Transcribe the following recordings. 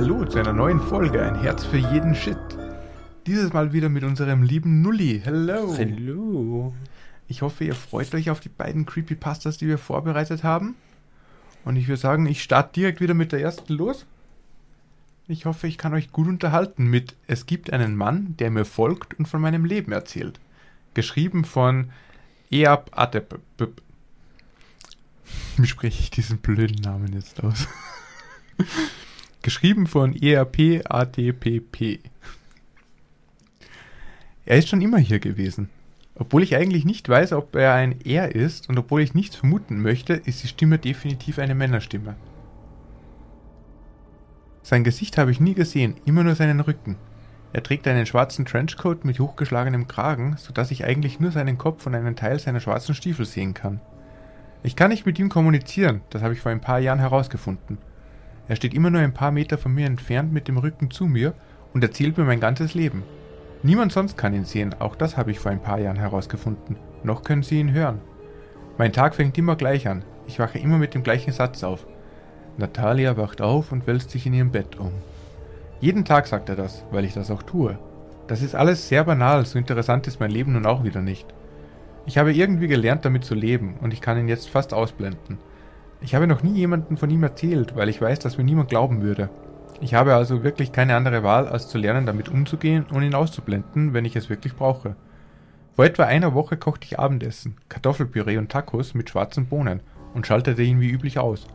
Hallo zu einer neuen Folge, ein Herz für jeden Shit. Dieses Mal wieder mit unserem lieben Nulli. Hello. Hallo. Ich hoffe, ihr freut euch auf die beiden Creepypastas, die wir vorbereitet haben. Und ich würde sagen, ich starte direkt wieder mit der ersten los. Ich hoffe, ich kann euch gut unterhalten mit Es gibt einen Mann, der mir folgt und von meinem Leben erzählt. Geschrieben von Eab Atep. Wie spreche ich diesen blöden Namen jetzt aus? Geschrieben von ERP-ATPP. Er ist schon immer hier gewesen. Obwohl ich eigentlich nicht weiß, ob er ein Er ist und obwohl ich nichts vermuten möchte, ist die Stimme definitiv eine Männerstimme. Sein Gesicht habe ich nie gesehen, immer nur seinen Rücken. Er trägt einen schwarzen Trenchcoat mit hochgeschlagenem Kragen, sodass ich eigentlich nur seinen Kopf und einen Teil seiner schwarzen Stiefel sehen kann. Ich kann nicht mit ihm kommunizieren, das habe ich vor ein paar Jahren herausgefunden. Er steht immer nur ein paar Meter von mir entfernt mit dem Rücken zu mir und erzählt mir mein ganzes Leben. Niemand sonst kann ihn sehen, auch das habe ich vor ein paar Jahren herausgefunden. Noch können Sie ihn hören. Mein Tag fängt immer gleich an. Ich wache immer mit dem gleichen Satz auf. Natalia wacht auf und wälzt sich in ihrem Bett um. Jeden Tag sagt er das, weil ich das auch tue. Das ist alles sehr banal, so interessant ist mein Leben nun auch wieder nicht. Ich habe irgendwie gelernt, damit zu leben, und ich kann ihn jetzt fast ausblenden. Ich habe noch nie jemanden von ihm erzählt, weil ich weiß, dass mir niemand glauben würde. Ich habe also wirklich keine andere Wahl, als zu lernen, damit umzugehen und ihn auszublenden, wenn ich es wirklich brauche. Vor etwa einer Woche kochte ich Abendessen, Kartoffelpüree und Tacos mit schwarzen Bohnen und schaltete ihn wie üblich aus.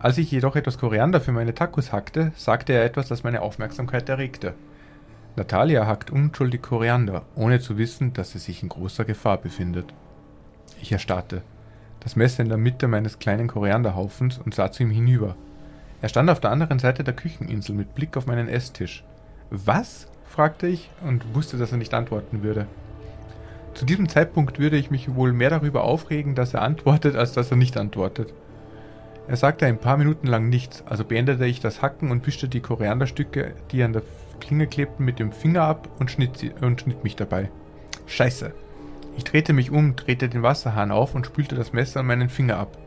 Als ich jedoch etwas Koriander für meine Tacos hackte, sagte er etwas, das meine Aufmerksamkeit erregte. Natalia hackt unschuldig Koriander, ohne zu wissen, dass sie sich in großer Gefahr befindet. Ich erstarrte das Messer in der Mitte meines kleinen Korianderhaufens und sah zu ihm hinüber. Er stand auf der anderen Seite der Kücheninsel mit Blick auf meinen Esstisch. Was? fragte ich und wusste, dass er nicht antworten würde. Zu diesem Zeitpunkt würde ich mich wohl mehr darüber aufregen, dass er antwortet, als dass er nicht antwortet. Er sagte ein paar Minuten lang nichts, also beendete ich das Hacken und wischte die Korianderstücke, die an der Klinge klebten, mit dem Finger ab und schnitt, sie, und schnitt mich dabei. Scheiße, ich drehte mich um, drehte den Wasserhahn auf und spülte das Messer an meinen Finger ab.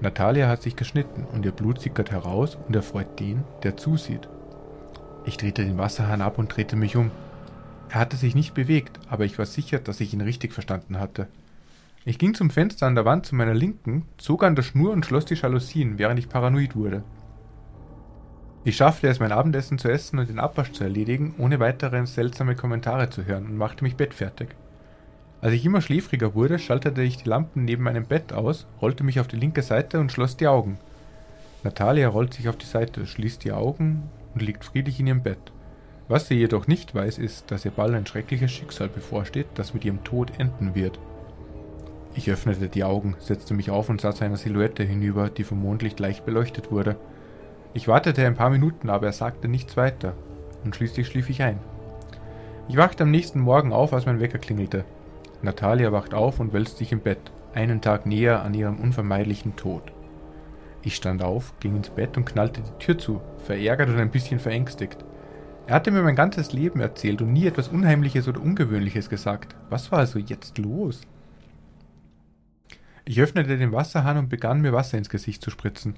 Natalia hat sich geschnitten und ihr Blut sickert heraus und erfreut den, der zusieht. Ich drehte den Wasserhahn ab und drehte mich um. Er hatte sich nicht bewegt, aber ich war sicher, dass ich ihn richtig verstanden hatte. Ich ging zum Fenster an der Wand zu meiner Linken, zog an der Schnur und schloss die Jalousien, während ich paranoid wurde. Ich schaffte es, mein Abendessen zu essen und den Abwasch zu erledigen, ohne weitere seltsame Kommentare zu hören und machte mich bettfertig. Als ich immer schläfriger wurde, schaltete ich die Lampen neben meinem Bett aus, rollte mich auf die linke Seite und schloss die Augen. Natalia rollt sich auf die Seite, schließt die Augen und liegt friedlich in ihrem Bett. Was sie jedoch nicht weiß, ist, dass ihr bald ein schreckliches Schicksal bevorsteht, das mit ihrem Tod enden wird. Ich öffnete die Augen, setzte mich auf und sah zu einer Silhouette hinüber, die vom Mondlicht leicht beleuchtet wurde. Ich wartete ein paar Minuten, aber er sagte nichts weiter, und schließlich schlief ich ein. Ich wachte am nächsten Morgen auf, als mein Wecker klingelte. Natalia wacht auf und wälzt sich im Bett, einen Tag näher an ihrem unvermeidlichen Tod. Ich stand auf, ging ins Bett und knallte die Tür zu, verärgert und ein bisschen verängstigt. Er hatte mir mein ganzes Leben erzählt und nie etwas Unheimliches oder Ungewöhnliches gesagt. Was war also jetzt los? Ich öffnete den Wasserhahn und begann mir Wasser ins Gesicht zu spritzen.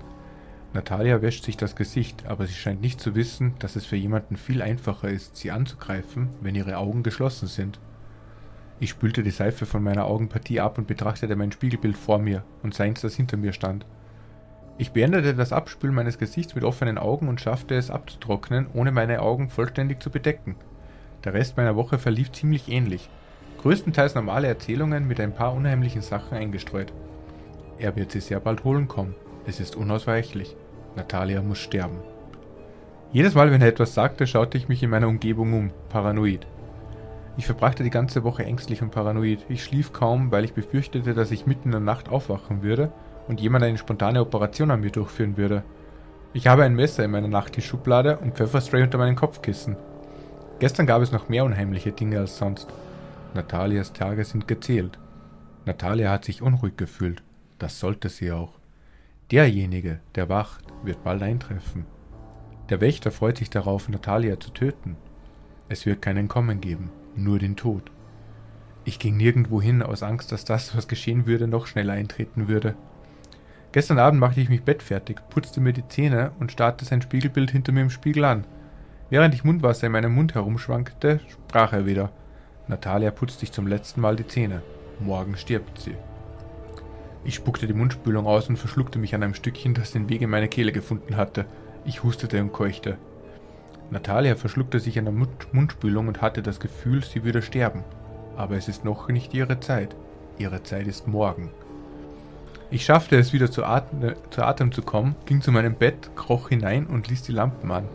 Natalia wäscht sich das Gesicht, aber sie scheint nicht zu wissen, dass es für jemanden viel einfacher ist, sie anzugreifen, wenn ihre Augen geschlossen sind. Ich spülte die Seife von meiner Augenpartie ab und betrachtete mein Spiegelbild vor mir und seins, das hinter mir stand. Ich beendete das Abspülen meines Gesichts mit offenen Augen und schaffte es abzutrocknen, ohne meine Augen vollständig zu bedecken. Der Rest meiner Woche verlief ziemlich ähnlich. Größtenteils normale Erzählungen mit ein paar unheimlichen Sachen eingestreut. Er wird sie sehr bald holen kommen. Es ist unausweichlich. Natalia muss sterben. Jedes Mal, wenn er etwas sagte, schaute ich mich in meiner Umgebung um, paranoid. Ich verbrachte die ganze Woche ängstlich und paranoid. Ich schlief kaum, weil ich befürchtete, dass ich mitten in der Nacht aufwachen würde und jemand eine spontane Operation an mir durchführen würde. Ich habe ein Messer in meiner Nachttischschublade und Pfefferspray unter meinem Kopfkissen. Gestern gab es noch mehr unheimliche Dinge als sonst. Natalias Tage sind gezählt. Natalia hat sich unruhig gefühlt. Das sollte sie auch. Derjenige, der wacht, wird bald eintreffen. Der Wächter freut sich darauf, Natalia zu töten. Es wird kein Entkommen geben nur den Tod. Ich ging nirgendwo hin aus Angst, dass das, was geschehen würde, noch schneller eintreten würde. Gestern Abend machte ich mich bettfertig, putzte mir die Zähne und starrte sein Spiegelbild hinter mir im Spiegel an. Während ich Mundwasser in meinem Mund herumschwankte, sprach er wieder. Natalia putzt sich zum letzten Mal die Zähne. Morgen stirbt sie. Ich spuckte die Mundspülung aus und verschluckte mich an einem Stückchen, das den Weg in meine Kehle gefunden hatte. Ich hustete und keuchte. Natalia verschluckte sich an der Mund Mundspülung und hatte das Gefühl, sie würde sterben. Aber es ist noch nicht ihre Zeit. Ihre Zeit ist morgen. Ich schaffte es wieder zu Atem, zu Atem zu kommen, ging zu meinem Bett, kroch hinein und ließ die Lampen an.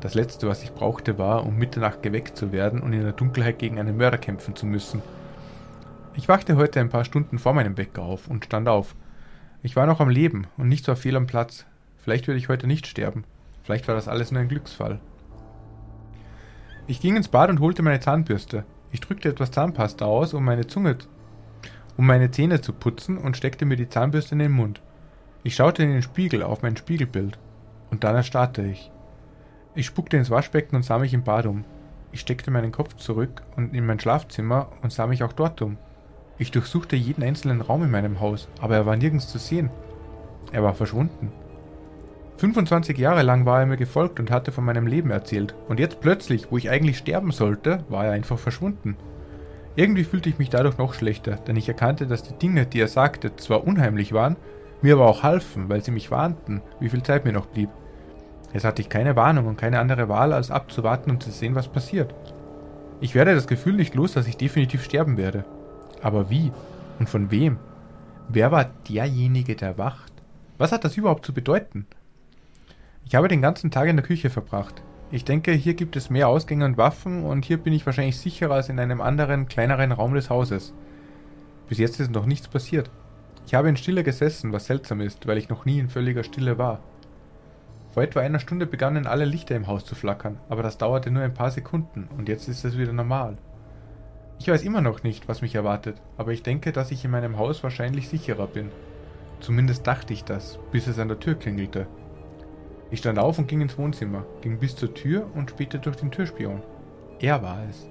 Das letzte, was ich brauchte, war, um Mitternacht geweckt zu werden und in der Dunkelheit gegen einen Mörder kämpfen zu müssen. Ich wachte heute ein paar Stunden vor meinem Bäcker auf und stand auf. Ich war noch am Leben und nicht so fehl am Platz. Vielleicht würde ich heute nicht sterben. Vielleicht war das alles nur ein Glücksfall. Ich ging ins Bad und holte meine Zahnbürste. Ich drückte etwas Zahnpasta aus, um meine Zunge, um meine Zähne zu putzen und steckte mir die Zahnbürste in den Mund. Ich schaute in den Spiegel auf mein Spiegelbild. Und dann erstarrte ich. Ich spuckte ins Waschbecken und sah mich im Bad um. Ich steckte meinen Kopf zurück und in mein Schlafzimmer und sah mich auch dort um. Ich durchsuchte jeden einzelnen Raum in meinem Haus, aber er war nirgends zu sehen. Er war verschwunden. 25 Jahre lang war er mir gefolgt und hatte von meinem Leben erzählt, und jetzt plötzlich, wo ich eigentlich sterben sollte, war er einfach verschwunden. Irgendwie fühlte ich mich dadurch noch schlechter, denn ich erkannte, dass die Dinge, die er sagte, zwar unheimlich waren, mir aber auch halfen, weil sie mich warnten, wie viel Zeit mir noch blieb. Jetzt hatte ich keine Warnung und keine andere Wahl, als abzuwarten und zu sehen, was passiert. Ich werde das Gefühl nicht los, dass ich definitiv sterben werde. Aber wie? Und von wem? Wer war derjenige, der wacht? Was hat das überhaupt zu bedeuten? Ich habe den ganzen Tag in der Küche verbracht. Ich denke, hier gibt es mehr Ausgänge und Waffen und hier bin ich wahrscheinlich sicherer als in einem anderen, kleineren Raum des Hauses. Bis jetzt ist noch nichts passiert. Ich habe in Stille gesessen, was seltsam ist, weil ich noch nie in völliger Stille war. Vor etwa einer Stunde begannen alle Lichter im Haus zu flackern, aber das dauerte nur ein paar Sekunden und jetzt ist es wieder normal. Ich weiß immer noch nicht, was mich erwartet, aber ich denke, dass ich in meinem Haus wahrscheinlich sicherer bin. Zumindest dachte ich das, bis es an der Tür klingelte. Ich stand auf und ging ins Wohnzimmer, ging bis zur Tür und spähte durch den Türspion. Er war es.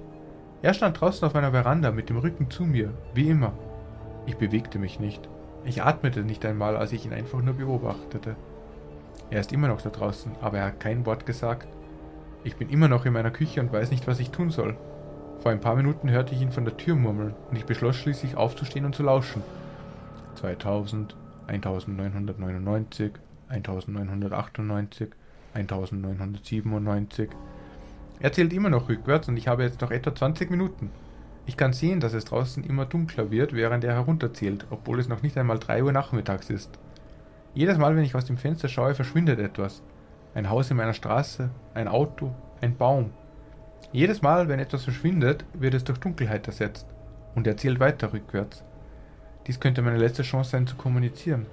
Er stand draußen auf einer Veranda mit dem Rücken zu mir, wie immer. Ich bewegte mich nicht. Ich atmete nicht einmal, als ich ihn einfach nur beobachtete. Er ist immer noch da draußen, aber er hat kein Wort gesagt. Ich bin immer noch in meiner Küche und weiß nicht, was ich tun soll. Vor ein paar Minuten hörte ich ihn von der Tür murmeln und ich beschloss schließlich aufzustehen und zu lauschen. 2000, 1999, 1998, 1997. Er zählt immer noch rückwärts und ich habe jetzt noch etwa 20 Minuten. Ich kann sehen, dass es draußen immer dunkler wird, während er herunterzählt, obwohl es noch nicht einmal 3 Uhr nachmittags ist. Jedes Mal, wenn ich aus dem Fenster schaue, verschwindet etwas. Ein Haus in meiner Straße, ein Auto, ein Baum. Jedes Mal, wenn etwas verschwindet, wird es durch Dunkelheit ersetzt. Und er zählt weiter rückwärts. Dies könnte meine letzte Chance sein zu kommunizieren.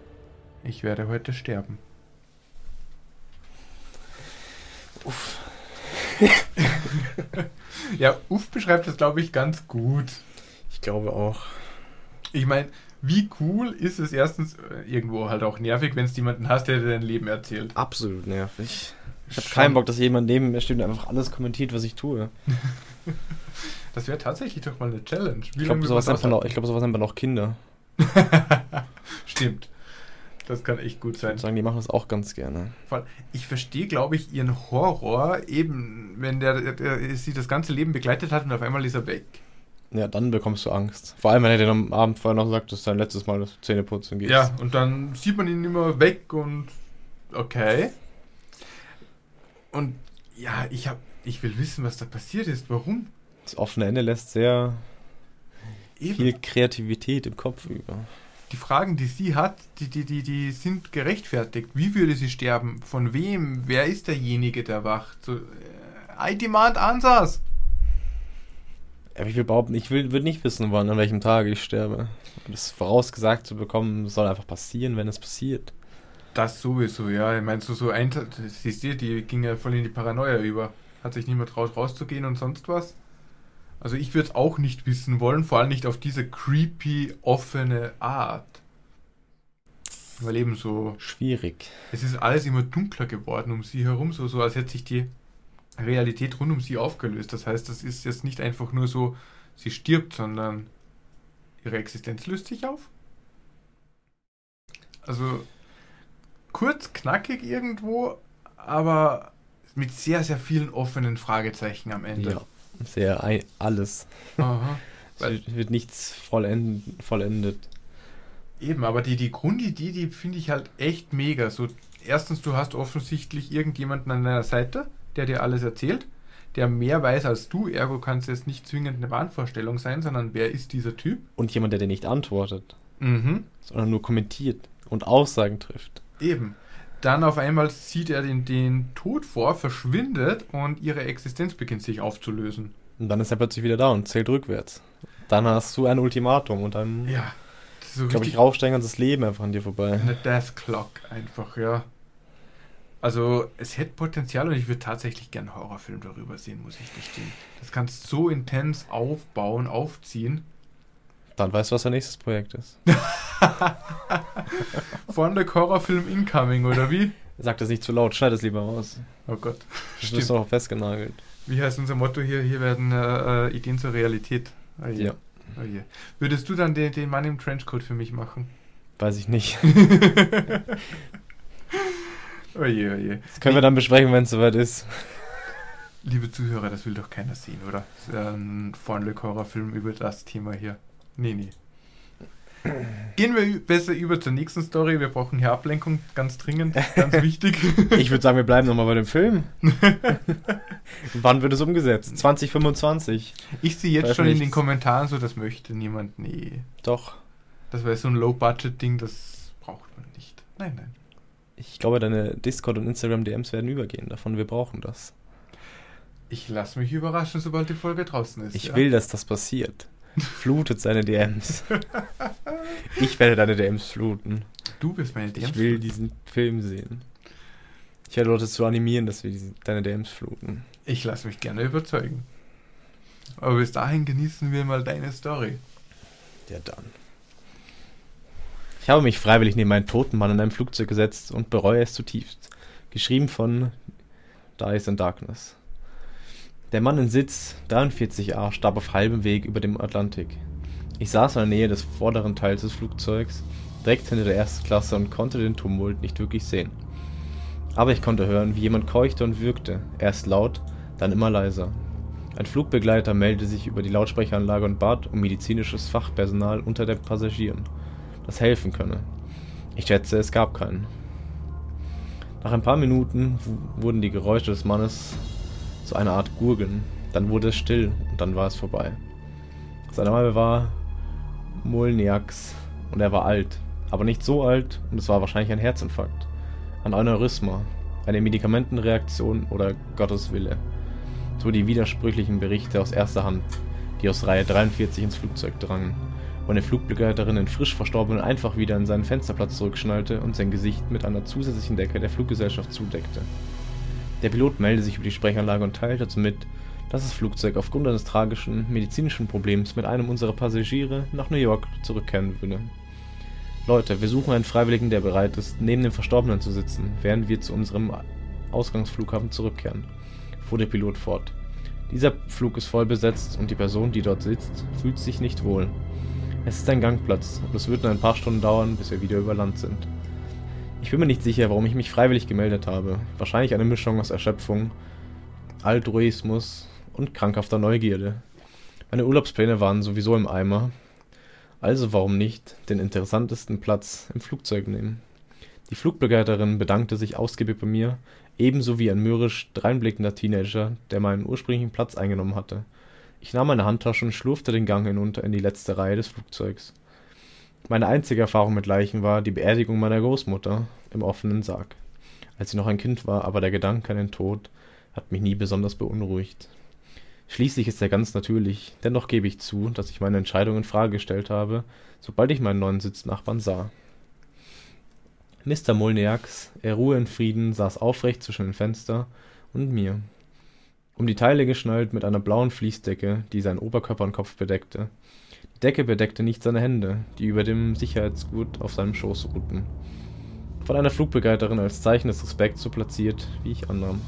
Ich werde heute sterben. Uff. ja, Uff beschreibt das, glaube ich, ganz gut. Ich glaube auch. Ich meine, wie cool ist es erstens äh, irgendwo halt auch nervig, wenn es jemanden hast, der dir dein Leben erzählt. Absolut nervig. Ich habe keinen Bock, dass jemand neben mir steht und einfach alles kommentiert, was ich tue. das wäre tatsächlich doch mal eine Challenge. Wie ich glaube, sowas, man auch, glaub, sowas nennt man auch Kinder. Stimmt. Das kann echt gut sein. Ich sagen, die machen das auch ganz gerne. Ich verstehe, glaube ich, ihren Horror eben, wenn der, der, sie das ganze Leben begleitet hat und auf einmal ist er weg. Ja, dann bekommst du Angst. Vor allem, wenn er dir am Abend vorher noch sagt, dass ist dein letztes Mal das Zähneputzen geht. Ja, und dann sieht man ihn immer weg und okay. Und ja, ich hab, ich will wissen, was da passiert ist. Warum? Das offene Ende lässt sehr Eben. viel Kreativität im Kopf über die Fragen, die sie hat, die, die, die, die sind gerechtfertigt. Wie würde sie sterben? Von wem? Wer ist derjenige, der wacht? So, äh, I demand answers. Ja, ich will behaupten, ich will, will nicht wissen, wann, an welchem Tag ich sterbe. Das vorausgesagt zu bekommen, soll einfach passieren, wenn es passiert. Das sowieso, ja. Meinst du, so ein, siehst du, die ging ja voll in die Paranoia über. Hat sich niemand traut, rauszugehen und sonst was? Also ich würde es auch nicht wissen wollen, vor allem nicht auf diese creepy, offene Art. Weil eben so. Schwierig. Es ist alles immer dunkler geworden um sie herum, so, so als hätte sich die Realität rund um sie aufgelöst. Das heißt, das ist jetzt nicht einfach nur so, sie stirbt, sondern ihre Existenz löst sich auf. Also, kurz, knackig irgendwo, aber mit sehr, sehr vielen offenen Fragezeichen am Ende. Ja, sehr ei- alles. Aha. Es wird, wird nichts vollend, vollendet. Eben, aber die, die Grundidee, die finde ich halt echt mega. So, erstens, du hast offensichtlich irgendjemanden an deiner Seite, der dir alles erzählt, der mehr weiß als du, ergo kann es jetzt nicht zwingend eine Wahnvorstellung sein, sondern wer ist dieser Typ? Und jemand, der dir nicht antwortet, Mhm. sondern nur kommentiert und Aussagen trifft. Eben. Dann auf einmal sieht er den, den Tod vor, verschwindet und ihre Existenz beginnt sich aufzulösen. Und dann ist er plötzlich wieder da und zählt rückwärts. Dann hast du ein Ultimatum und dann, Ja. So glaube ich, rauscht dein ganzes Leben einfach an dir vorbei. eine Death Clock einfach, ja. Also es hätte Potenzial und ich würde tatsächlich gern einen Horrorfilm darüber sehen, muss ich gestehen. Das kannst so intens aufbauen, aufziehen. Dann weißt du, was dein nächstes Projekt ist. Von der Horrorfilm Incoming, oder wie? Sag das nicht zu laut, schneid es lieber raus. Oh Gott. Das Stimmt. ist doch festgenagelt. Wie heißt unser Motto hier? Hier werden äh, äh, Ideen zur Realität. Oh je. Ja. Oh je. Würdest du dann den, den Mann im Trenchcoat für mich machen? Weiß ich nicht. Oh je, oh je. Das können wir dann besprechen, wenn es soweit ist. Liebe Zuhörer, das will doch keiner sehen, oder? Das ist ein Horrorfilm über das Thema hier. Nee, nee. Gehen wir besser über zur nächsten Story. Wir brauchen hier Ablenkung, ganz dringend, ganz wichtig. Ich würde sagen, wir bleiben nochmal bei dem Film. Wann wird es umgesetzt? 2025. Ich sehe jetzt Weiß schon in nichts. den Kommentaren so, das möchte niemand. Nee. Doch. Das wäre so ein Low-Budget-Ding, das braucht man nicht. Nein, nein. Ich glaube, deine Discord- und Instagram-DMs werden übergehen davon. Wir brauchen das. Ich lasse mich überraschen, sobald die Folge draußen ist. Ich ja. will, dass das passiert. Flutet seine DMs. Ich werde deine DMs fluten. Du bist meine DMs. Ich will diesen Film sehen. Ich werde Leute zu animieren, dass wir diese, deine DMs fluten. Ich lasse mich gerne überzeugen. Aber bis dahin genießen wir mal deine Story. Ja, dann. Ich habe mich freiwillig neben einen toten Mann in einem Flugzeug gesetzt und bereue es zutiefst. Geschrieben von Dice in Darkness. Der Mann in Sitz, 43a, starb auf halbem Weg über dem Atlantik. Ich saß in der Nähe des vorderen Teils des Flugzeugs, direkt hinter der ersten Klasse und konnte den Tumult nicht wirklich sehen. Aber ich konnte hören, wie jemand keuchte und würgte, erst laut, dann immer leiser. Ein Flugbegleiter meldete sich über die Lautsprecheranlage und bat um medizinisches Fachpersonal unter den Passagieren, das helfen könne. Ich schätze, es gab keinen. Nach ein paar Minuten wurden die Geräusche des Mannes zu einer Art Gurgeln, dann wurde es still und dann war es vorbei. Sein Name war Molniaks und er war alt, aber nicht so alt und es war wahrscheinlich ein Herzinfarkt, ein Aneurysma, eine Medikamentenreaktion oder Gottes Wille. So die widersprüchlichen Berichte aus erster Hand, die aus Reihe 43 ins Flugzeug drangen, wo eine Flugbegleiterin den frisch Verstorbenen einfach wieder in seinen Fensterplatz zurückschnallte und sein Gesicht mit einer zusätzlichen Decke der Fluggesellschaft zudeckte. Der Pilot meldete sich über die Sprechanlage und teilte dazu mit, dass das Flugzeug aufgrund eines tragischen medizinischen Problems mit einem unserer Passagiere nach New York zurückkehren würde. Leute, wir suchen einen Freiwilligen, der bereit ist, neben dem Verstorbenen zu sitzen, während wir zu unserem Ausgangsflughafen zurückkehren, fuhr der Pilot fort. Dieser Flug ist voll besetzt und die Person, die dort sitzt, fühlt sich nicht wohl. Es ist ein Gangplatz und es wird nur ein paar Stunden dauern, bis wir wieder über Land sind. Ich bin mir nicht sicher, warum ich mich freiwillig gemeldet habe. Wahrscheinlich eine Mischung aus Erschöpfung, Altruismus und krankhafter Neugierde. Meine Urlaubspläne waren sowieso im Eimer. Also warum nicht den interessantesten Platz im Flugzeug nehmen? Die Flugbegleiterin bedankte sich ausgiebig bei mir, ebenso wie ein mürrisch dreinblickender Teenager, der meinen ursprünglichen Platz eingenommen hatte. Ich nahm meine Handtasche und schlurfte den Gang hinunter in die letzte Reihe des Flugzeugs. Meine einzige Erfahrung mit Leichen war die Beerdigung meiner Großmutter im offenen Sarg. Als sie noch ein Kind war, aber der Gedanke an den Tod hat mich nie besonders beunruhigt. Schließlich ist er ganz natürlich, dennoch gebe ich zu, dass ich meine Entscheidung in Frage gestellt habe, sobald ich meinen neuen Sitznachbarn sah. Mr. Molniaks, er ruhe in Frieden, saß aufrecht zwischen dem Fenster und mir. Um die Teile geschnallt mit einer blauen Fließdecke, die seinen Oberkörper und Kopf bedeckte. Decke bedeckte nicht seine Hände, die über dem Sicherheitsgurt auf seinem Schoß ruhten. Von einer Flugbegleiterin als Zeichen des Respekts so platziert, wie ich annahm.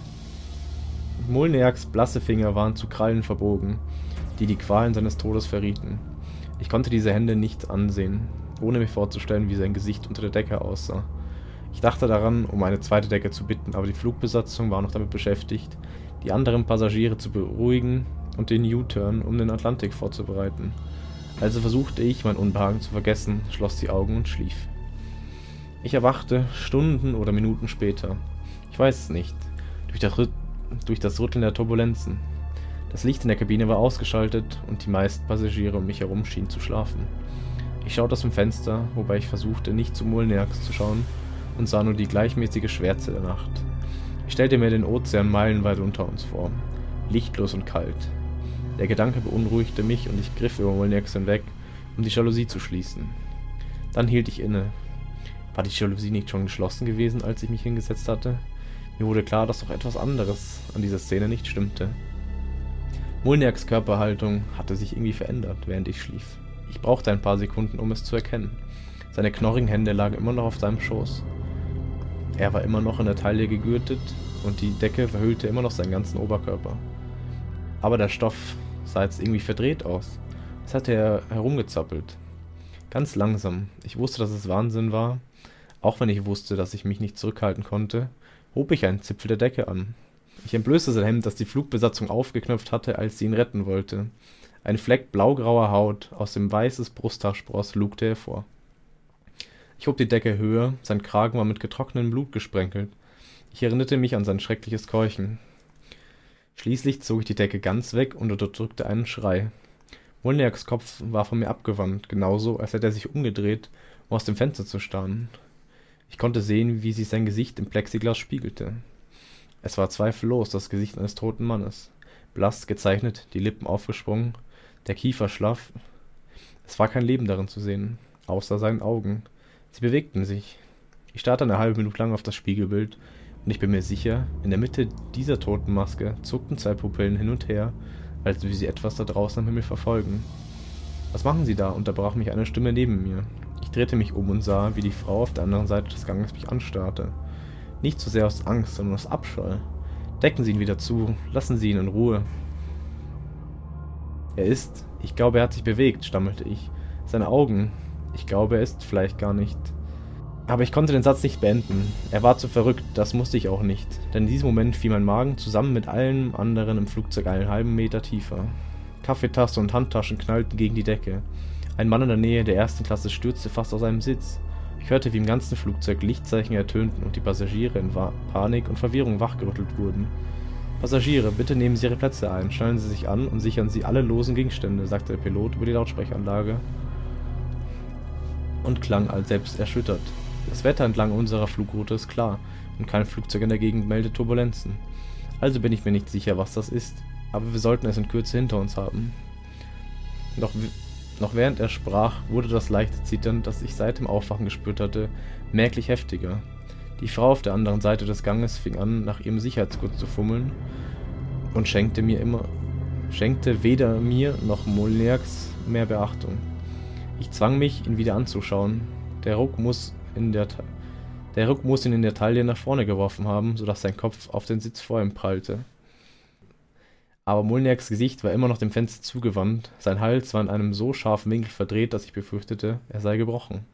Molniaks blasse Finger waren zu Krallen verbogen, die die Qualen seines Todes verrieten. Ich konnte diese Hände nicht ansehen, ohne mir vorzustellen, wie sein Gesicht unter der Decke aussah. Ich dachte daran, um eine zweite Decke zu bitten, aber die Flugbesatzung war noch damit beschäftigt, die anderen Passagiere zu beruhigen und den U-Turn um den Atlantik vorzubereiten. Also versuchte ich, mein Unbehagen zu vergessen, schloss die Augen und schlief. Ich erwachte Stunden oder Minuten später. Ich weiß es nicht. Durch das, durch das Rütteln der Turbulenzen. Das Licht in der Kabine war ausgeschaltet und die meisten Passagiere um mich herum schienen zu schlafen. Ich schaute aus dem Fenster, wobei ich versuchte, nicht zu Mulnerx zu schauen und sah nur die gleichmäßige Schwärze der Nacht. Ich stellte mir den Ozean meilenweit unter uns vor, lichtlos und kalt. Der Gedanke beunruhigte mich und ich griff über Mulnerx hinweg, um die Jalousie zu schließen. Dann hielt ich inne. War die Jalousie nicht schon geschlossen gewesen, als ich mich hingesetzt hatte? Mir wurde klar, dass doch etwas anderes an dieser Szene nicht stimmte. Mulniaks Körperhaltung hatte sich irgendwie verändert, während ich schlief. Ich brauchte ein paar Sekunden, um es zu erkennen. Seine knorrigen Hände lagen immer noch auf seinem Schoß. Er war immer noch in der Taille gegürtet und die Decke verhüllte immer noch seinen ganzen Oberkörper. Aber der Stoff sah jetzt irgendwie verdreht aus. Es hatte er herumgezappelt. Ganz langsam. Ich wusste, dass es Wahnsinn war. Auch wenn ich wusste, dass ich mich nicht zurückhalten konnte, hob ich einen Zipfel der Decke an. Ich entblößte sein Hemd, das die Flugbesatzung aufgeknöpft hatte, als sie ihn retten wollte. Ein Fleck blaugrauer Haut aus dem weißes Brusthaar spross, lugte hervor. Ich hob die Decke höher, sein Kragen war mit getrocknetem Blut gesprenkelt. Ich erinnerte mich an sein schreckliches Keuchen. Schließlich zog ich die Decke ganz weg und unterdrückte einen Schrei. Wolniaks Kopf war von mir abgewandt, genauso, als hätte er sich umgedreht, um aus dem Fenster zu starren. Ich konnte sehen, wie sich sein Gesicht im Plexiglas spiegelte. Es war zweifellos das Gesicht eines toten Mannes. Blass gezeichnet, die Lippen aufgesprungen, der Kiefer schlaff. Es war kein Leben darin zu sehen, außer seinen Augen. Sie bewegten sich. Ich starrte eine halbe Minute lang auf das Spiegelbild und ich bin mir sicher, in der Mitte dieser Totenmaske zuckten zwei Pupillen hin und her, als wie sie etwas da draußen am Himmel verfolgen. Was machen Sie da? unterbrach mich eine Stimme neben mir. Ich drehte mich um und sah, wie die Frau auf der anderen Seite des Ganges mich anstarrte. Nicht so sehr aus Angst, sondern aus Abscheu. Decken Sie ihn wieder zu, lassen Sie ihn in Ruhe. Er ist, ich glaube, er hat sich bewegt, stammelte ich. Seine Augen, ich glaube, er ist vielleicht gar nicht. Aber ich konnte den Satz nicht beenden. Er war zu verrückt, das musste ich auch nicht. Denn in diesem Moment fiel mein Magen zusammen mit allen anderen im Flugzeug einen halben Meter tiefer. Kaffeetasse und Handtaschen knallten gegen die Decke. Ein Mann in der Nähe der ersten Klasse stürzte fast aus seinem Sitz. Ich hörte, wie im ganzen Flugzeug Lichtzeichen ertönten und die Passagiere in Panik und Verwirrung wachgerüttelt wurden. Passagiere, bitte nehmen Sie Ihre Plätze ein, schnallen Sie sich an und sichern Sie alle losen Gegenstände, sagte der Pilot über die Lautsprecheranlage und klang allselbst erschüttert. Das Wetter entlang unserer Flugroute ist klar und kein Flugzeug in der Gegend meldet Turbulenzen. Also bin ich mir nicht sicher, was das ist, aber wir sollten es in Kürze hinter uns haben. Noch noch während er sprach, wurde das leichte Zittern, das ich seit dem Aufwachen gespürt hatte, merklich heftiger. Die Frau auf der anderen Seite des Ganges fing an, nach ihrem Sicherheitsgurt zu fummeln und schenkte mir immer schenkte weder mir noch Molniaks mehr Beachtung. Ich zwang mich, ihn wieder anzuschauen. Der Ruck muss in der der Ruck muss ihn in der Taille nach vorne geworfen haben, sodass sein Kopf auf den Sitz vor ihm prallte. Aber Molniaks Gesicht war immer noch dem Fenster zugewandt, sein Hals war in einem so scharfen Winkel verdreht, dass ich befürchtete, er sei gebrochen.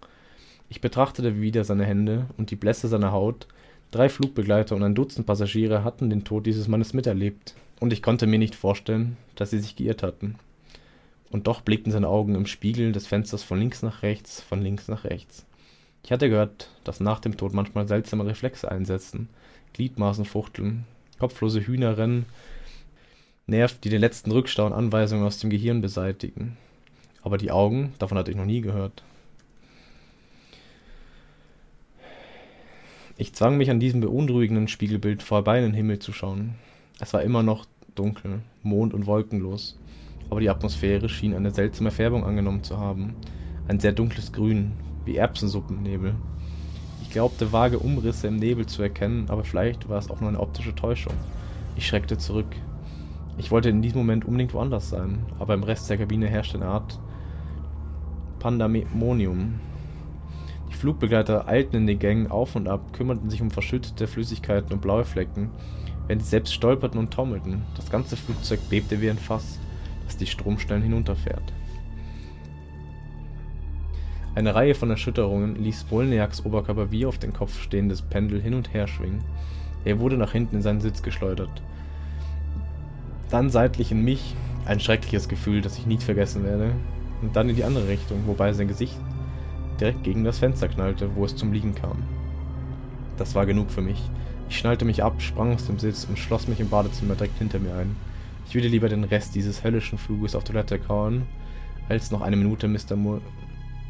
Ich betrachtete wieder seine Hände und die Blässe seiner Haut, drei Flugbegleiter und ein Dutzend Passagiere hatten den Tod dieses Mannes miterlebt, und ich konnte mir nicht vorstellen, dass sie sich geirrt hatten. Und doch blickten seine Augen im Spiegel des Fensters von links nach rechts, von links nach rechts. Ich hatte gehört, dass nach dem Tod manchmal seltsame Reflexe einsetzen, Gliedmaßen fuchteln, kopflose Hühner rennen Nerv, die den letzten Rückstau und Anweisungen aus dem Gehirn beseitigen. Aber die Augen, davon hatte ich noch nie gehört. Ich zwang mich an diesem beunruhigenden Spiegelbild vorbei in den Himmel zu schauen. Es war immer noch dunkel, mond- und wolkenlos, aber die Atmosphäre schien eine seltsame Färbung angenommen zu haben. Ein sehr dunkles Grün, wie Erbsensuppennebel. Ich glaubte vage Umrisse im Nebel zu erkennen, aber vielleicht war es auch nur eine optische Täuschung. Ich schreckte zurück. Ich wollte in diesem Moment unbedingt woanders sein, aber im Rest der Kabine herrschte eine Art Pandemonium. Die Flugbegleiter eilten in den Gängen auf und ab, kümmerten sich um verschüttete Flüssigkeiten und blaue Flecken, während sie selbst stolperten und taumelten. Das ganze Flugzeug bebte wie ein Fass, das die Stromstellen hinunterfährt. Eine Reihe von Erschütterungen ließ Molniaks Oberkörper wie auf den Kopf stehendes Pendel hin und her schwingen. Er wurde nach hinten in seinen Sitz geschleudert. Dann seitlich in mich, ein schreckliches Gefühl, das ich nie vergessen werde, und dann in die andere Richtung, wobei sein Gesicht direkt gegen das Fenster knallte, wo es zum Liegen kam. Das war genug für mich. Ich schnallte mich ab, sprang aus dem Sitz und schloss mich im Badezimmer direkt hinter mir ein. Ich würde lieber den Rest dieses höllischen Fluges auf Toilette kauen, als noch eine Minute Mr. Mul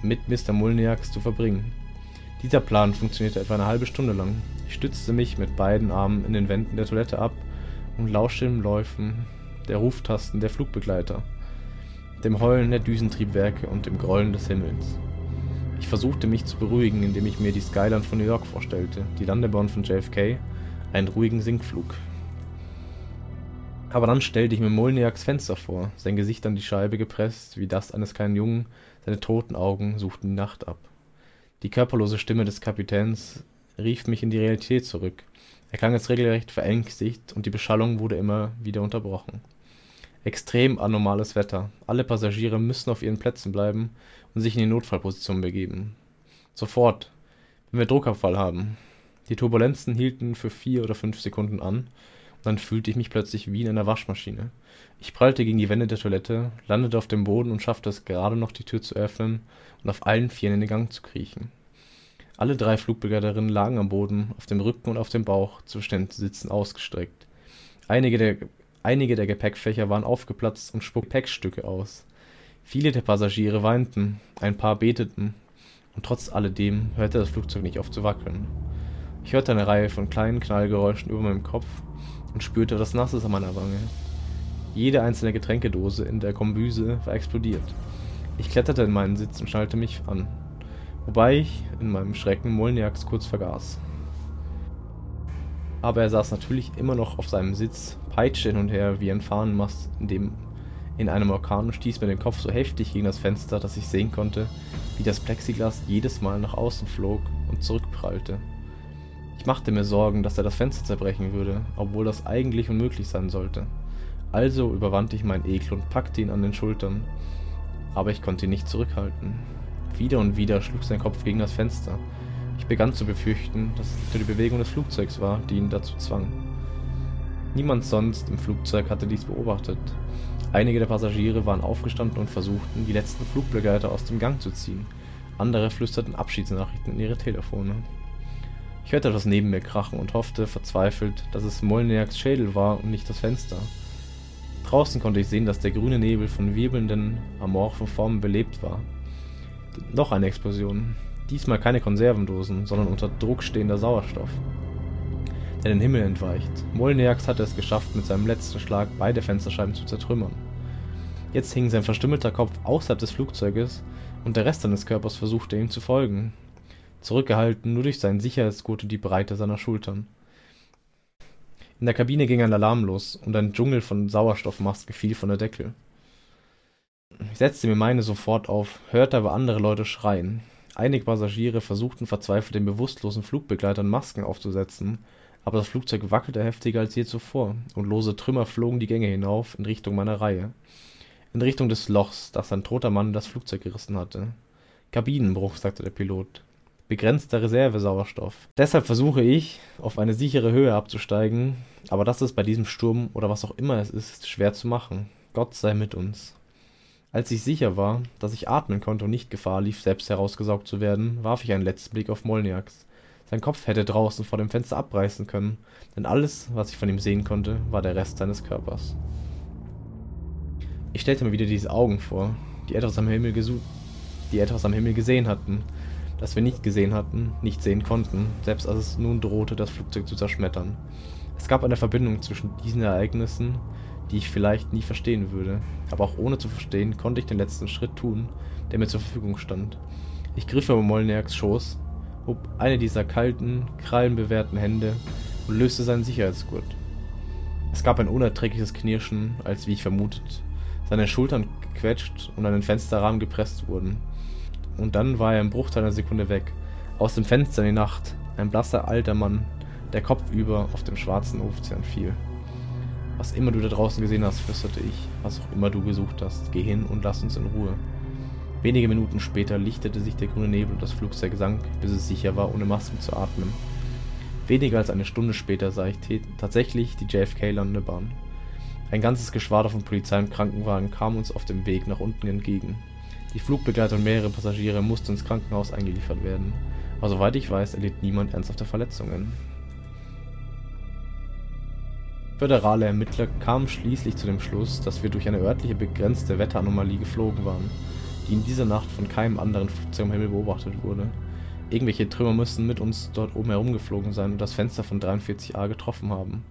mit Mr. Mulniaks zu verbringen. Dieser Plan funktionierte etwa eine halbe Stunde lang. Ich stützte mich mit beiden Armen in den Wänden der Toilette ab und lauschte dem Läufen der Ruftasten der Flugbegleiter, dem Heulen der Düsentriebwerke und dem Grollen des Himmels. Ich versuchte mich zu beruhigen, indem ich mir die Skyline von New York vorstellte, die Landebahn von JFK, einen ruhigen Sinkflug. Aber dann stellte ich mir Molniaks Fenster vor, sein Gesicht an die Scheibe gepresst, wie das eines kleinen Jungen, seine toten Augen suchten die Nacht ab. Die körperlose Stimme des Kapitäns rief mich in die Realität zurück. Er klang als regelrecht verängstigt und die Beschallung wurde immer wieder unterbrochen. Extrem anormales Wetter. Alle Passagiere müssen auf ihren Plätzen bleiben und sich in die Notfallposition begeben. Sofort, wenn wir Druckabfall haben. Die Turbulenzen hielten für vier oder fünf Sekunden an, dann fühlte ich mich plötzlich wie in einer Waschmaschine. Ich prallte gegen die Wände der Toilette, landete auf dem Boden und schaffte es gerade noch, die Tür zu öffnen und auf allen Vieren in den Gang zu kriechen. Alle drei Flugbegleiterinnen lagen am Boden, auf dem Rücken und auf dem Bauch, zwischen den Sitzen ausgestreckt. Einige der, einige der Gepäckfächer waren aufgeplatzt und spuckten Gepäckstücke aus. Viele der Passagiere weinten, ein paar beteten, und trotz alledem hörte das Flugzeug nicht auf zu wackeln. Ich hörte eine Reihe von kleinen Knallgeräuschen über meinem Kopf und spürte etwas Nasses an meiner Wange. Jede einzelne Getränkedose in der Kombüse war explodiert. Ich kletterte in meinen Sitz und schnallte mich an, wobei ich in meinem Schrecken Molniaks kurz vergaß. Aber er saß natürlich immer noch auf seinem Sitz, peitschte hin und her wie ein Fahnenmast, in dem in einem Orkan und stieß mir den Kopf so heftig gegen das Fenster, dass ich sehen konnte, wie das Plexiglas jedes Mal nach außen flog und zurückprallte. Ich machte mir Sorgen, dass er das Fenster zerbrechen würde, obwohl das eigentlich unmöglich sein sollte. Also überwand ich meinen Ekel und packte ihn an den Schultern, aber ich konnte ihn nicht zurückhalten. Wieder und wieder schlug sein Kopf gegen das Fenster. Ich begann zu befürchten, dass es die Bewegung des Flugzeugs war, die ihn dazu zwang. Niemand sonst im Flugzeug hatte dies beobachtet, Einige der Passagiere waren aufgestanden und versuchten, die letzten Flugbegleiter aus dem Gang zu ziehen. Andere flüsterten Abschiedsnachrichten in ihre Telefone. Ich hörte etwas neben mir krachen und hoffte verzweifelt, dass es Molniaks Schädel war und nicht das Fenster. Draußen konnte ich sehen, dass der grüne Nebel von wirbelnden, amorphen Formen belebt war. Noch eine Explosion. Diesmal keine Konservendosen, sondern unter Druck stehender Sauerstoff der den Himmel entweicht. Molniax hatte es geschafft, mit seinem letzten Schlag beide Fensterscheiben zu zertrümmern. Jetzt hing sein verstümmelter Kopf außerhalb des Flugzeuges und der Rest seines Körpers versuchte ihm zu folgen, zurückgehalten nur durch seinen Sicherheitsgurt und die Breite seiner Schultern. In der Kabine ging ein Alarm los und ein Dschungel von Sauerstoffmasken fiel von der Deckel. Ich setzte mir meine sofort auf, hörte aber andere Leute schreien. Einige Passagiere versuchten verzweifelt den bewusstlosen Flugbegleitern Masken aufzusetzen, aber das Flugzeug wackelte heftiger als je zuvor, und lose Trümmer flogen die Gänge hinauf in Richtung meiner Reihe. In Richtung des Lochs, das ein toter Mann in das Flugzeug gerissen hatte. Kabinenbruch, sagte der Pilot. Begrenzter Reservesauerstoff. Deshalb versuche ich, auf eine sichere Höhe abzusteigen, aber das ist bei diesem Sturm oder was auch immer es ist, schwer zu machen. Gott sei mit uns. Als ich sicher war, dass ich atmen konnte und nicht Gefahr lief, selbst herausgesaugt zu werden, warf ich einen letzten Blick auf Molniaks. Sein Kopf hätte draußen vor dem Fenster abreißen können, denn alles, was ich von ihm sehen konnte, war der Rest seines Körpers. Ich stellte mir wieder diese Augen vor, die etwas am Himmel gesucht, die etwas am Himmel gesehen hatten, das wir nicht gesehen hatten, nicht sehen konnten, selbst als es nun drohte, das Flugzeug zu zerschmettern. Es gab eine Verbindung zwischen diesen Ereignissen, die ich vielleicht nie verstehen würde, aber auch ohne zu verstehen, konnte ich den letzten Schritt tun, der mir zur Verfügung stand. Ich griff über Molniaks Schoß, hob eine dieser kalten, krallenbewehrten Hände und löste seinen Sicherheitsgurt. Es gab ein unerträgliches Knirschen, als, wie ich vermutet, seine Schultern gequetscht und an den Fensterrahmen gepresst wurden. Und dann war er im Bruchteil einer Sekunde weg. Aus dem Fenster in die Nacht, ein blasser alter Mann, der kopfüber auf dem schwarzen Ozean fiel. Was immer du da draußen gesehen hast, flüsterte ich, was auch immer du gesucht hast, geh hin und lass uns in Ruhe. Wenige Minuten später lichtete sich der grüne Nebel und das Flugzeug sank, bis es sicher war, ohne Masken zu atmen. Weniger als eine Stunde später sah ich tatsächlich die JFK-Landebahn. Ein ganzes Geschwader von Polizei und Krankenwagen kam uns auf dem Weg nach unten entgegen. Die Flugbegleiter und mehrere Passagiere mussten ins Krankenhaus eingeliefert werden. Aber soweit ich weiß, erlitt niemand ernsthafte Verletzungen. Föderale Ermittler kamen schließlich zu dem Schluss, dass wir durch eine örtliche begrenzte Wetteranomalie geflogen waren, die in dieser Nacht von keinem anderen Flugzeug am Himmel beobachtet wurde. Irgendwelche Trümmer müssten mit uns dort oben herumgeflogen sein und das Fenster von 43a getroffen haben,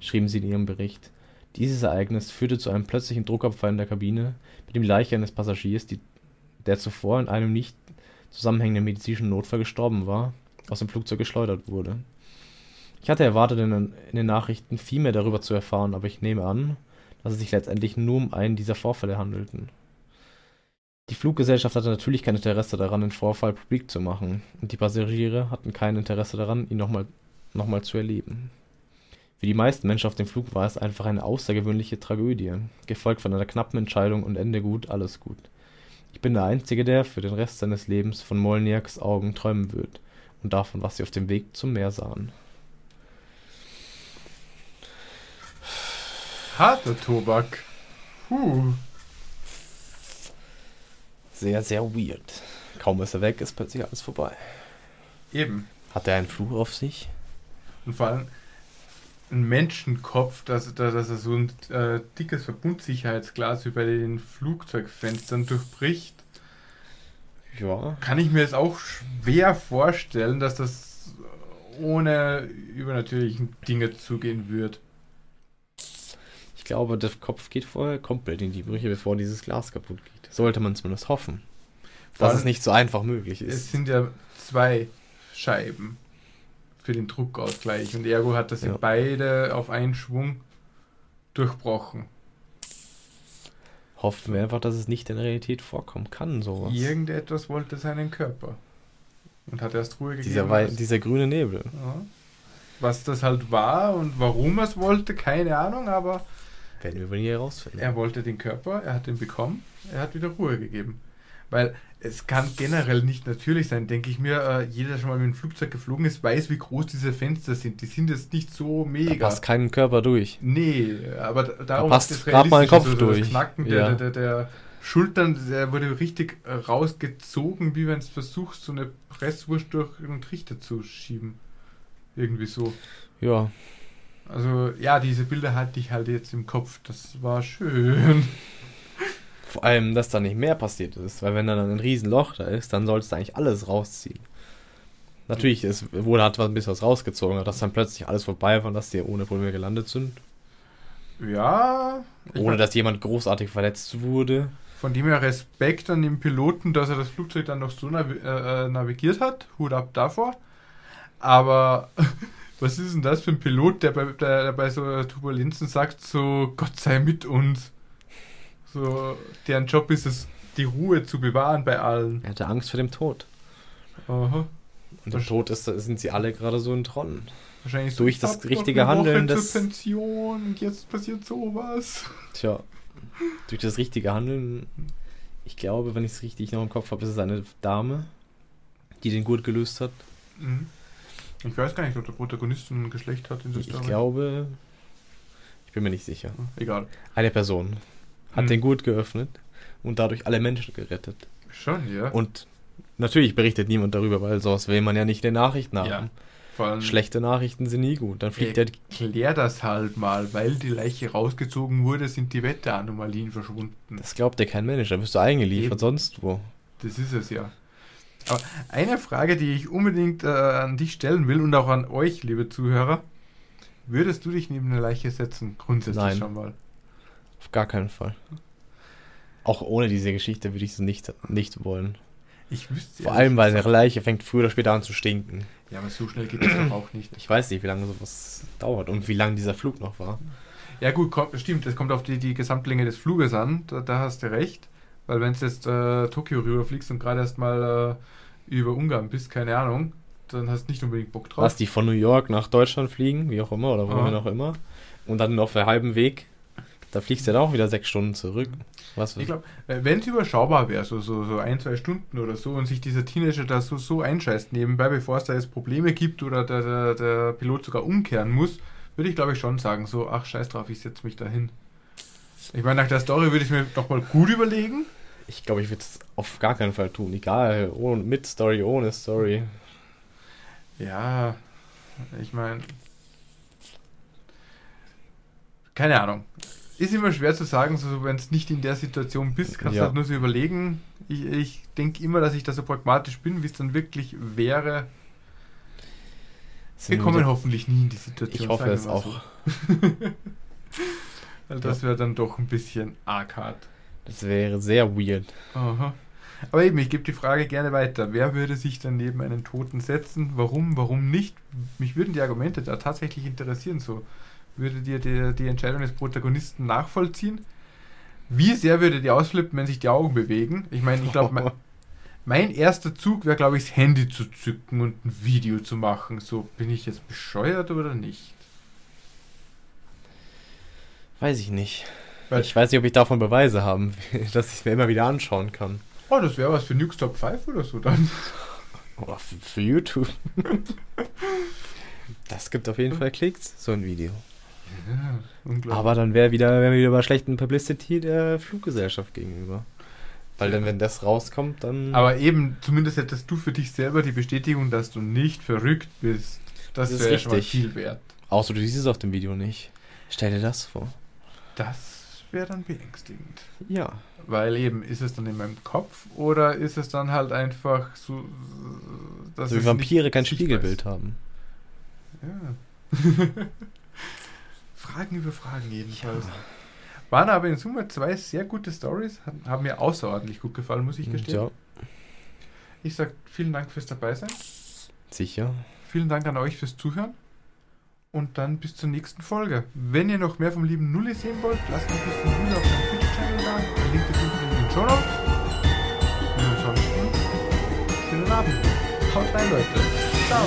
schrieben sie in ihrem Bericht. Dieses Ereignis führte zu einem plötzlichen Druckabfall in der Kabine, mit dem Leiche eines Passagiers, die, der zuvor in einem nicht zusammenhängenden medizinischen Notfall gestorben war, aus dem Flugzeug geschleudert wurde. Ich hatte erwartet, in, den Nachrichten viel mehr darüber zu erfahren, aber ich nehme an, dass es sich letztendlich nur um einen dieser Vorfälle handelten. Die Fluggesellschaft hatte natürlich kein Interesse daran, den Vorfall publik zu machen, und die Passagiere hatten kein Interesse daran, ihn nochmal noch mal zu erleben. Für die meisten Menschen auf dem Flug war es einfach eine außergewöhnliche Tragödie, gefolgt von einer knappen Entscheidung und Ende gut, alles gut. Ich bin der Einzige, der für den Rest seines Lebens von Molniaks Augen träumen wird und davon, was sie auf dem Weg zum Meer sahen. Harter Tobak. Puh. Sehr, sehr weird. Kaum ist er weg, ist plötzlich alles vorbei. Eben. Hat er einen Fluch auf sich? Und vor allem, ein Menschenkopf, dass, dass er so ein äh, dickes Verbundsicherheitsglas bei den Flugzeugfenstern durchbricht. Ja. Kann ich mir jetzt auch schwer vorstellen, dass das ohne übernatürlichen Dinge zugehen wird. Ich glaube, der Kopf geht vorher komplett in die Brüche, bevor dieses Glas kaputt geht. Sollte man zumindest hoffen. Dass es nicht so einfach möglich ist. Es sind ja zwei Scheiben für den Druckausgleich. Und ergo hat das ja. beide auf einen Schwung durchbrochen. Hoffen wir einfach, dass es nicht in der Realität vorkommen kann, sowas. Irgendetwas wollte seinen Körper. Und hat erst Ruhe gegeben. Dieser, Wei dieser grüne Nebel. Ja. Was das halt war und warum er es wollte, keine Ahnung, aber. Werden wir wohl nie herausfinden. Er wollte den Körper, er hat ihn bekommen, er hat wieder Ruhe gegeben. Weil es kann generell nicht natürlich sein, denke ich mir. Äh, jeder, der schon mal mit dem Flugzeug geflogen ist, weiß, wie groß diese Fenster sind. Die sind jetzt nicht so mega. Da passt keinen Körper durch. Nee, aber darum da passt gerade mal ein Kopf so, durch. Das Knacken der, ja. der, der, der, Schultern, der wurde richtig rausgezogen, wie wenn es versuchst, so eine Presswurst durch einen Trichter zu schieben. Irgendwie so. Ja. Also, ja, diese Bilder hatte ich halt jetzt im Kopf. Das war schön. Vor allem, dass da nicht mehr passiert ist, weil wenn da dann ein Riesenloch da ist, dann solltest du eigentlich alles rausziehen. Natürlich, es wurde hat ein bisschen was rausgezogen, dass dann plötzlich alles vorbei war und dass die ohne Probleme gelandet sind. Ja. Ohne dass jemand großartig verletzt wurde. Von dem her Respekt an den Piloten, dass er das Flugzeug dann noch so nav äh, navigiert hat. Hut ab davor. Aber was ist denn das für ein Pilot, der bei, der, der bei so Turbulenzen sagt, so Gott sei mit uns? So, deren Job ist es, die Ruhe zu bewahren bei allen. Er hatte Angst vor dem Tod. Aha. Und der Tod ist, sind sie alle gerade so in Tronn. Wahrscheinlich durch so, das richtige Handeln des Pension und jetzt passiert sowas. Tja, durch das richtige Handeln. Ich glaube, wenn ich es richtig noch im Kopf habe, ist es eine Dame, die den Gurt gelöst hat. Mhm. Ich weiß gar nicht, ob der Protagonist ein Geschlecht hat in der Ich Story. glaube, ich bin mir nicht sicher. Egal. Eine Person hat hm. den Gurt geöffnet und dadurch alle Menschen gerettet. Schon, ja. Und natürlich berichtet niemand darüber, weil sowas will man ja nicht in den Nachrichten haben. Ja. Schlechte Nachrichten sind nie gut. Dann fliegt der. Klär das halt mal, weil die Leiche rausgezogen wurde, sind die Wetteranomalien verschwunden. Das glaubt ja kein Mensch, da wirst du eingeliefert, Eben. sonst wo. Das ist es ja. Aber eine Frage, die ich unbedingt äh, an dich stellen will und auch an euch, liebe Zuhörer. Würdest du dich neben eine Leiche setzen? Grundsätzlich Nein. schon mal. Auf gar keinen Fall. Auch ohne diese Geschichte würde ich es nicht, nicht wollen. Ich wüsste Vor allem, weil eine Leiche fängt früher oder später an zu stinken. Ja, aber so schnell geht das doch auch nicht. Ich weiß nicht, wie lange sowas dauert und wie lange dieser Flug noch war. Ja, gut, kommt, stimmt, es kommt auf die, die Gesamtlänge des Fluges an, da, da hast du recht. Weil, wenn du jetzt äh, Tokio rüberfliegst und gerade erst mal äh, über Ungarn bist, keine Ahnung, dann hast du nicht unbedingt Bock drauf. Lass die von New York nach Deutschland fliegen, wie auch immer, oder wohin auch immer. Und dann auf der halben Weg da fliegst du ja auch wieder sechs Stunden zurück. Was? Ich glaube, wenn es überschaubar wäre, so, so, so ein, zwei Stunden oder so, und sich dieser Teenager da so, so einscheißt nebenbei, bevor es da jetzt Probleme gibt oder der, der, der Pilot sogar umkehren muss, würde ich glaube ich schon sagen, so, ach scheiß drauf, ich setze mich da hin. Ich meine, nach der Story würde ich mir nochmal gut überlegen. Ich glaube, ich würde es auf gar keinen Fall tun. Egal, ohne, mit Story, ohne Story. Ja, ich meine, keine Ahnung. Ist immer schwer zu sagen, so, wenn es nicht in der Situation bist, kannst Ja. du halt nur so überlegen. Ich, ich denke immer, dass ich da so pragmatisch bin, wie es dann wirklich wäre. Wir Sind kommen wieder- hoffentlich nie in die Situation. Ich hoffe wir es auch. So. Weil das wäre dann doch ein bisschen arg hart. Das wäre sehr weird. Aha. Aber eben, ich gebe die Frage gerne weiter. Wer würde sich dann neben einen Toten setzen? Warum, warum nicht? Mich würden die Argumente da tatsächlich interessieren. So, würde dir die, die Entscheidung des Protagonisten nachvollziehen? Wie sehr würde die ausflippen, wenn sich die Augen bewegen? Ich meine, ich glaube, mein, mein erster Zug wäre, glaube ich, das Handy zu zücken und ein Video zu machen. So, bin ich jetzt bescheuert oder nicht? Weiß ich nicht. Weil- ich weiß nicht, ob ich davon Beweise haben will, dass ich es mir immer wieder anschauen kann. Oh, das wäre was für Nukes Top 5 oder so dann. Oder für, für YouTube. das gibt auf jeden Fall Klicks, so ein Video. Ja. Aber dann wäre wieder, wir wieder bei schlechten Publicity der Fluggesellschaft gegenüber. Weil dann, wenn das rauskommt, dann. Aber eben, zumindest hättest du für dich selber die Bestätigung, dass du nicht verrückt bist. Das, Das wäre schon mal viel wert. Außer du siehst es auf dem Video nicht. Stell dir das vor. Das wäre dann beängstigend. Ja. Weil eben, ist es dann in meinem Kopf oder ist es dann halt einfach so, dass Also wie Vampire kein Spiegelbild ist? haben. Ja. Fragen über Fragen jedenfalls. Waren aber in Summe zwei sehr gute Stories, haben mir außerordentlich gut gefallen, muss ich gestehen. Ja, Ich sage vielen Dank fürs Dabeisein. sicher. Vielen Dank an euch fürs Zuhören. Und dann bis zur nächsten Folge. Wenn ihr noch mehr vom lieben Nulli sehen wollt, lasst ein bisschen Nulli auf seinem Twitch-Channel da. Der Link ist unten in den Show Notes. Und ansonsten, schönen Abend. Haut rein, Leute. Ciao.